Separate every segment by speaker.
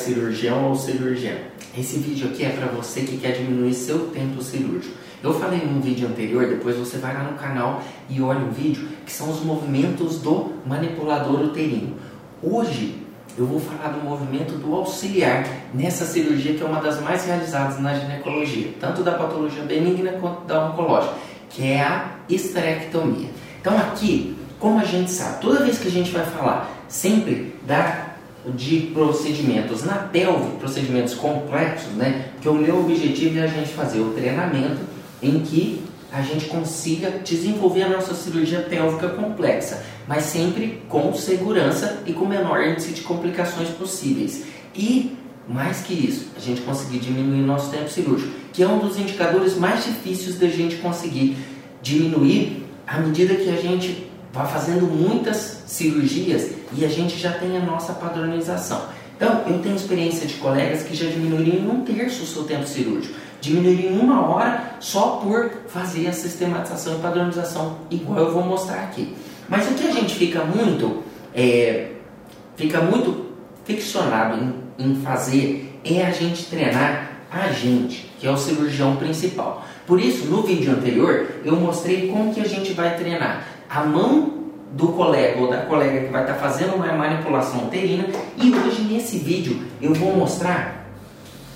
Speaker 1: cirurgião ou cirurgiã. Esse vídeo aqui é para você que quer diminuir seu tempo cirúrgico. Eu falei num vídeo anterior, depois você vai lá no canal e olha o vídeo, que são os movimentos do manipulador uterino. Hoje eu vou falar do movimento do auxiliar nessa cirurgia que é uma das mais realizadas na ginecologia, tanto da patologia benigna quanto da oncológica, que é a esterectomia. Então aqui, como a gente sabe, toda vez que a gente vai falar sempre da de procedimentos na pelve, procedimentos complexos, né? Porque o meu objetivo é a gente fazer o treinamento em que a gente consiga desenvolver a nossa cirurgia pélvica complexa, mas sempre com segurança e com o menor índice de complicações possíveis. E mais que isso, a gente conseguir diminuir o nosso tempo cirúrgico, que é um dos indicadores mais difíceis da gente conseguir diminuir à medida que a gente vai fazendo muitas cirurgias e a gente já tem a nossa padronização. Então, eu tenho experiência de colegas que já diminuíram um terço o seu tempo cirúrgico, diminuíram uma hora só por fazer a sistematização e padronização, igual eu vou mostrar aqui. Mas o que a gente fica muito, é, fica muito ficcionado em, em fazer é a gente treinar a gente, que é o cirurgião principal. Por isso, no vídeo anterior, eu mostrei como que a gente vai treinar a mão do colega ou da colega que vai estar fazendo uma manipulação uterina. E hoje nesse vídeo eu vou mostrar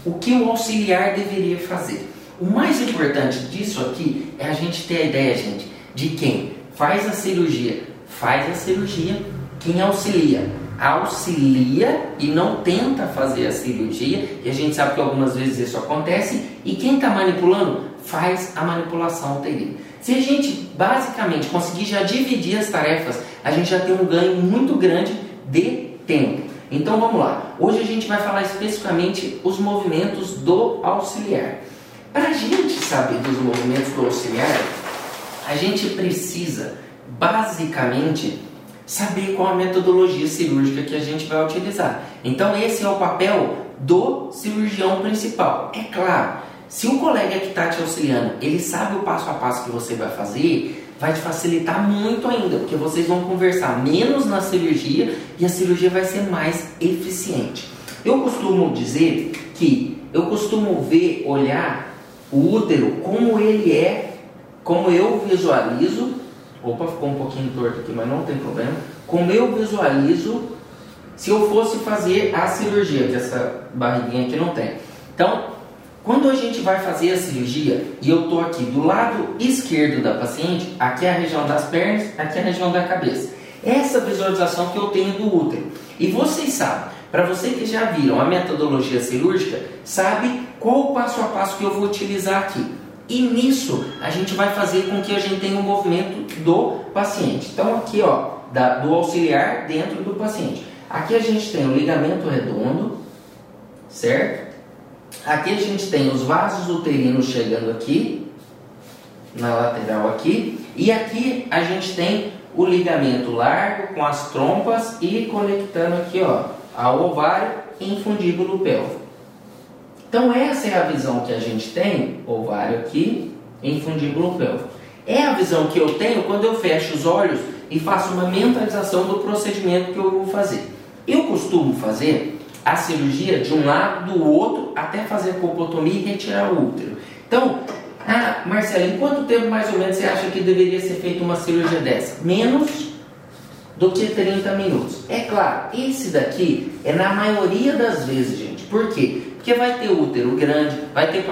Speaker 1: o que o auxiliar deveria fazer. O mais importante disso aqui é a gente ter a ideia, gente, de quem faz a cirurgia, faz a cirurgia, quem auxilia, auxilia e não tenta fazer a cirurgia, e a gente sabe que algumas vezes isso acontece, e quem está manipulando faz a manipulação uterina. Se a gente basicamente conseguir já dividir as tarefas, a gente já tem um ganho muito grande de tempo. Então vamos lá. Hoje a gente vai falar especificamente os movimentos do auxiliar. Para a gente saber dos movimentos do auxiliar, a gente precisa basicamente saber qual a metodologia cirúrgica que a gente vai utilizar. Então esse é o papel do cirurgião principal. É claro, se o colega que está te auxiliando, ele sabe o passo a passo que você vai fazer, vai te facilitar muito ainda, porque vocês vão conversar menos na cirurgia e a cirurgia vai ser mais eficiente. Eu costumo dizer que eu costumo ver, olhar o útero como ele é, como eu visualizo. Opa, ficou um pouquinho torto aqui, mas não tem problema. Como eu visualizo se eu fosse fazer a cirurgia, que essa barriguinha aqui não tem. Então, quando a gente vai fazer a cirurgia e eu estou aqui do lado esquerdo da paciente, aqui é a região das pernas, aqui é a região da cabeça. Essa visualização que eu tenho do útero. E vocês sabem, para vocês que já viram a metodologia cirúrgica, sabe qual o passo a passo que eu vou utilizar aqui. E nisso a gente vai fazer com que a gente tenha um movimento do paciente. Então aqui ó, da, do auxiliar dentro do paciente. Aqui a gente tem o ligamento redondo, certo? Aqui a gente tem os vasos uterinos chegando aqui, na lateral aqui, e aqui a gente tem o ligamento largo com as trompas e conectando aqui ó, ao ovário em fundíbulo pélvico. Então essa é a visão que a gente tem, ovário aqui em fundíbulo pélvico. É a visão que eu tenho quando eu fecho os olhos e faço uma mentalização do procedimento que eu vou fazer. Eu costumo fazer a cirurgia de um lado, do outro, até fazer a colpotomia e retirar o útero. Então, ah, Marcelo, em quanto tempo mais ou menos você acha que deveria ser feita uma cirurgia dessa? Menos do que 30 minutos. É claro, esse daqui é na maioria das vezes, gente. Por quê? Porque vai ter útero grande, vai ter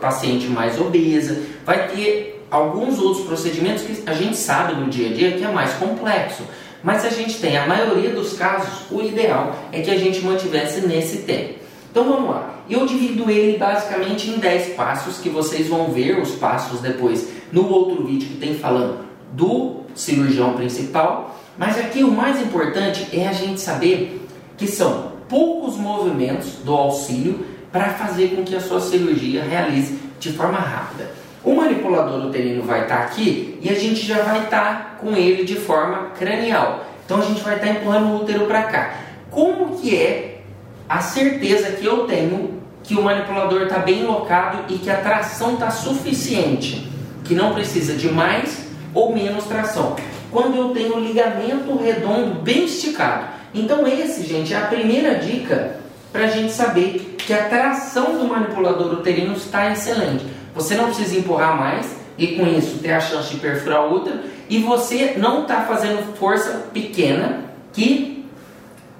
Speaker 1: paciente mais obesa, vai ter alguns outros procedimentos que a gente sabe no dia a dia que é mais complexo. Mas a gente tem, a maioria dos casos, o ideal é que a gente mantivesse nesse tempo. Então vamos lá. Eu divido ele basicamente em 10 passos que vocês vão ver os passos depois no outro vídeo que tem falando do cirurgião principal. Mas aqui o mais importante é a gente saber que são poucos movimentos do auxílio para fazer com que a sua cirurgia realize de forma rápida. O manipulador uterino vai estar tá aqui e a gente já vai estar tá com ele de forma cranial. Então a gente vai estar tá empurrando o útero para cá. Como que é a certeza que eu tenho que o manipulador está bem locado e que a tração está suficiente, que não precisa de mais ou menos tração? Quando eu tenho o ligamento redondo bem esticado. Então esse, gente, é a primeira dica para a gente saber que a tração do manipulador uterino está excelente. Você não precisa empurrar mais e com isso ter a chance de perfurar o útero e você não está fazendo força pequena que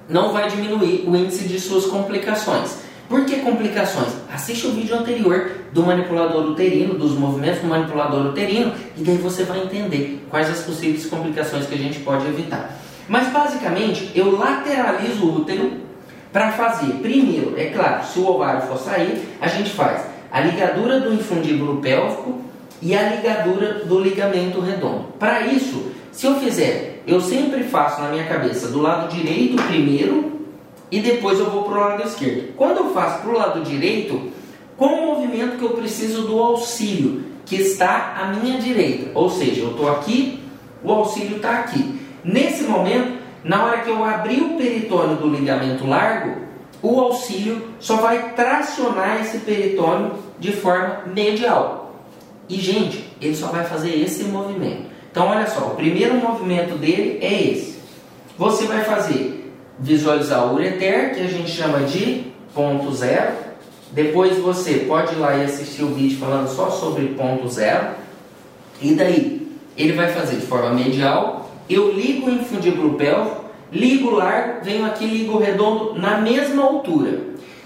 Speaker 1: não vai diminuir o índice de suas complicações. Por que complicações? Assiste o vídeo anterior do manipulador uterino, dos movimentos do manipulador uterino, e daí você vai entender quais as possíveis complicações que a gente pode evitar. Mas basicamente, eu lateralizo o útero para fazer, primeiro, é claro, se o ovário for sair, a gente faz a ligadura do infundíbulo pélvico e a ligadura do ligamento redondo. Para isso, se eu fizer, eu sempre faço na minha cabeça do lado direito primeiro e depois eu vou para o lado esquerdo. Quando eu faço para o lado direito, qual o movimento que eu preciso do auxílio, que está à minha direita? Ou seja, eu estou aqui, o auxílio está aqui. Nesse momento, na hora que eu abrir o peritônio do ligamento largo, o auxílio só vai tracionar esse peritônio de forma medial. E, gente, ele só vai fazer esse movimento. Então, olha só, o primeiro movimento dele é esse. Você vai fazer visualizar o ureter, que a gente chama de ponto zero. Depois você pode ir lá e assistir o vídeo falando só sobre ponto zero. E daí, ele vai fazer de forma medial. Eu ligo o infundíbulo pélvico, ligo largo, venho aqui ligo redondo na mesma altura.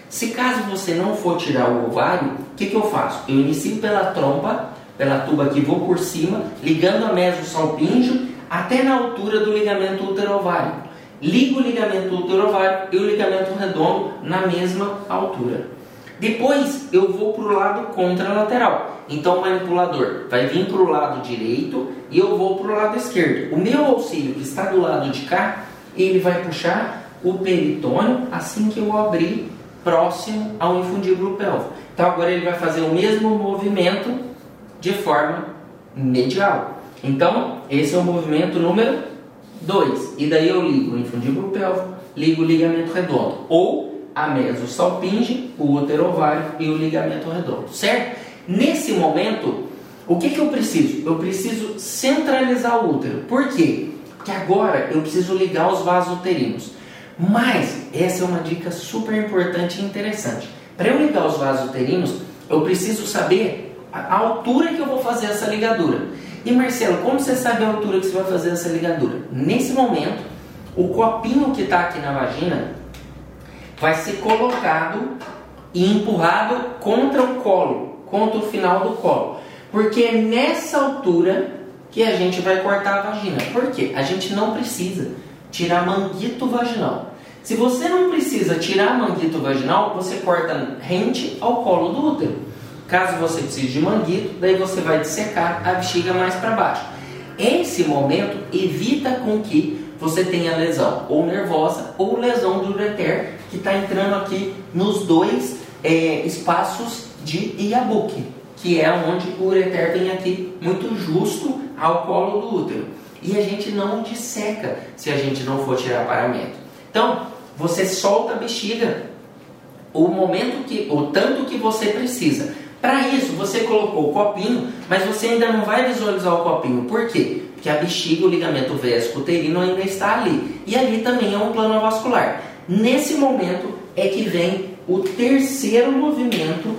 Speaker 1: Se caso você não for tirar o ovário, o que, que eu faço? Eu inicio pela trompa, pela tuba que vou por cima, ligando a meso-salpíngeo até na altura do ligamento útero-ovário ligo o ligamento uterovário e o ligamento redondo na mesma altura. Depois eu vou para o lado contralateral. Então o manipulador vai vir para o lado direito e eu vou para o lado esquerdo. O meu auxílio que está do lado de cá, ele vai puxar o peritônio assim que eu abrir próximo ao infundíbulo pélvico. Então agora ele vai fazer o mesmo movimento de forma medial. Então esse é o movimento número 2. E daí eu ligo o infundíbulo pélvico, ligo o ligamento redondo. Ou a mesosalpinge, o útero ovário e o ligamento redondo. Certo? Nesse momento, o que, que eu preciso? Eu preciso centralizar o útero. Por quê? Porque agora eu preciso ligar os vasos uterinos. Mas essa é uma dica super importante e interessante. Para eu ligar os vasos uterinos, eu preciso saber a altura que eu vou fazer essa ligadura. E Marcelo, como você sabe a altura que você vai fazer essa ligadura? Nesse momento, o copinho que está aqui na vagina vai ser colocado e empurrado contra o colo, contra o final do colo. Porque é nessa altura que a gente vai cortar a vagina. Por quê? A gente não precisa tirar manguito vaginal. Se você não precisa tirar manguito vaginal, você corta rente ao colo do útero. Caso você precise de manguito, daí você vai dissecar a bexiga mais para baixo. Esse momento evita com que você tenha lesão ou nervosa ou lesão do ureter que está entrando aqui nos dois é, espaços de Iabuque, que é onde o ureter vem aqui muito justo ao colo do útero. E a gente não disseca se a gente não for tirar paramento. Então, você solta a bexiga o momento que, o tanto que você precisa. Para isso, você colocou o copinho, mas você ainda não vai visualizar o copinho. Por quê? Porque a bexiga, o ligamento vesco-uterino ainda está ali. E ali também é um plano vascular. Nesse momento é que vem o terceiro movimento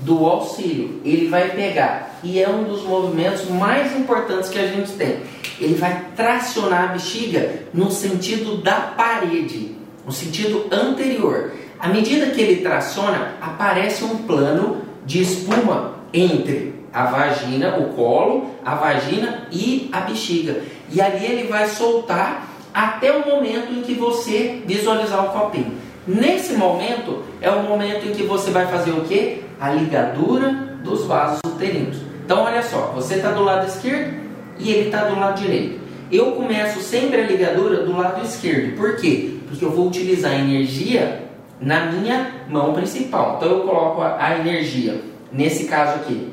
Speaker 1: do auxílio. Ele vai pegar, e é um dos movimentos mais importantes que a gente tem. Ele vai tracionar a bexiga no sentido da parede, no sentido anterior. À medida que ele traciona, aparece um plano de espuma entre a vagina, o colo, a vagina e a bexiga. E ali ele vai soltar até o momento em que você visualizar o copinho. Nesse momento é o momento em que você vai fazer o que? A ligadura dos vasos uterinos. Então olha só, você está do lado esquerdo e ele está do lado direito. Eu começo sempre a ligadura do lado esquerdo. Por quê? Porque eu vou utilizar a energia na minha mão principal. Então eu coloco a, energia, nesse caso aqui,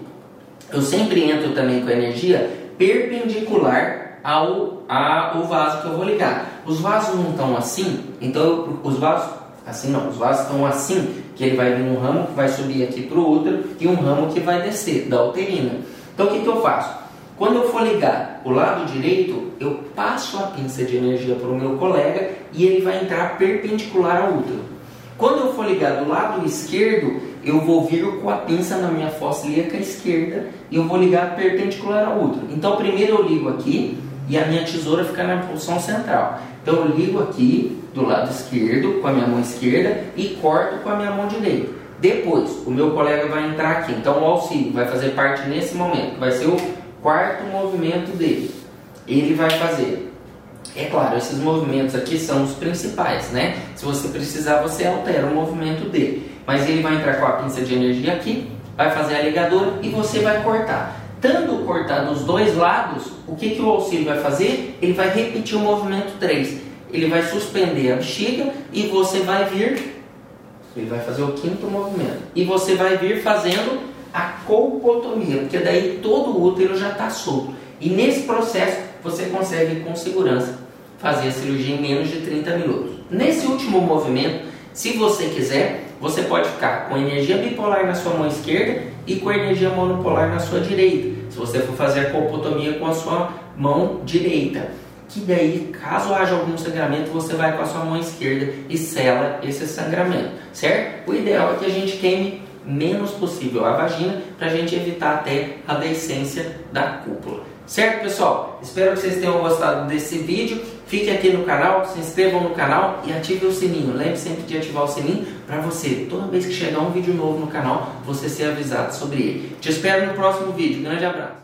Speaker 1: eu sempre entro também com a energia perpendicular ao, ao vaso que eu vou ligar. Os vasos não estão assim, então os vasos, assim não, os vasos estão assim, que ele vai vir um ramo que vai subir aqui para o útero e um ramo que vai descer da uterina. Então o que, que eu faço? Quando eu for ligar o lado direito, eu passo a pinça de energia para o meu colega e ele vai entrar perpendicular ao útero. Quando eu for ligar do lado esquerdo, eu vou vir com a pinça na minha fossa ilíaca esquerda e eu vou ligar perpendicular ao útero. Então primeiro eu ligo aqui e a minha tesoura fica na posição central. Então eu ligo aqui do lado esquerdo com a minha mão esquerda e corto com a minha mão direita. Depois, o meu colega vai entrar aqui. Então o auxílio vai fazer parte nesse momento. Vai ser o quarto movimento dele. Ele vai fazer é claro, esses movimentos aqui são os principais, né? Se você precisar, você altera o movimento dele. Mas ele vai entrar com a pinça de energia aqui, vai fazer a ligadura e você vai cortar. Tanto cortar dos dois lados, o que, que o auxílio vai fazer? Ele vai repetir o movimento 3. Ele vai suspender a bexiga e você vai vir. Ele vai fazer o quinto movimento. E você vai vir fazendo a colpotomia, porque daí todo o útero já está solto. E nesse processo você consegue com segurança fazer a cirurgia em menos de 30 minutos. Nesse último movimento, se você quiser, você pode ficar com energia bipolar na sua mão esquerda e com energia monopolar na sua direita. Se você for fazer a colpotomia com a sua mão direita. Que daí, caso haja algum sangramento, você vai com a sua mão esquerda e sela esse sangramento, certo? O ideal é que a gente queime menos possível a vagina para a gente evitar até a descência da cúpula. Certo, pessoal? Espero que vocês tenham gostado desse vídeo. Fique aqui no canal, se inscrevam no canal e ative o sininho. Lembre sempre de ativar o sininho para você, toda vez que chegar um vídeo novo no canal, você ser avisado sobre ele. Te espero no próximo vídeo. Grande abraço.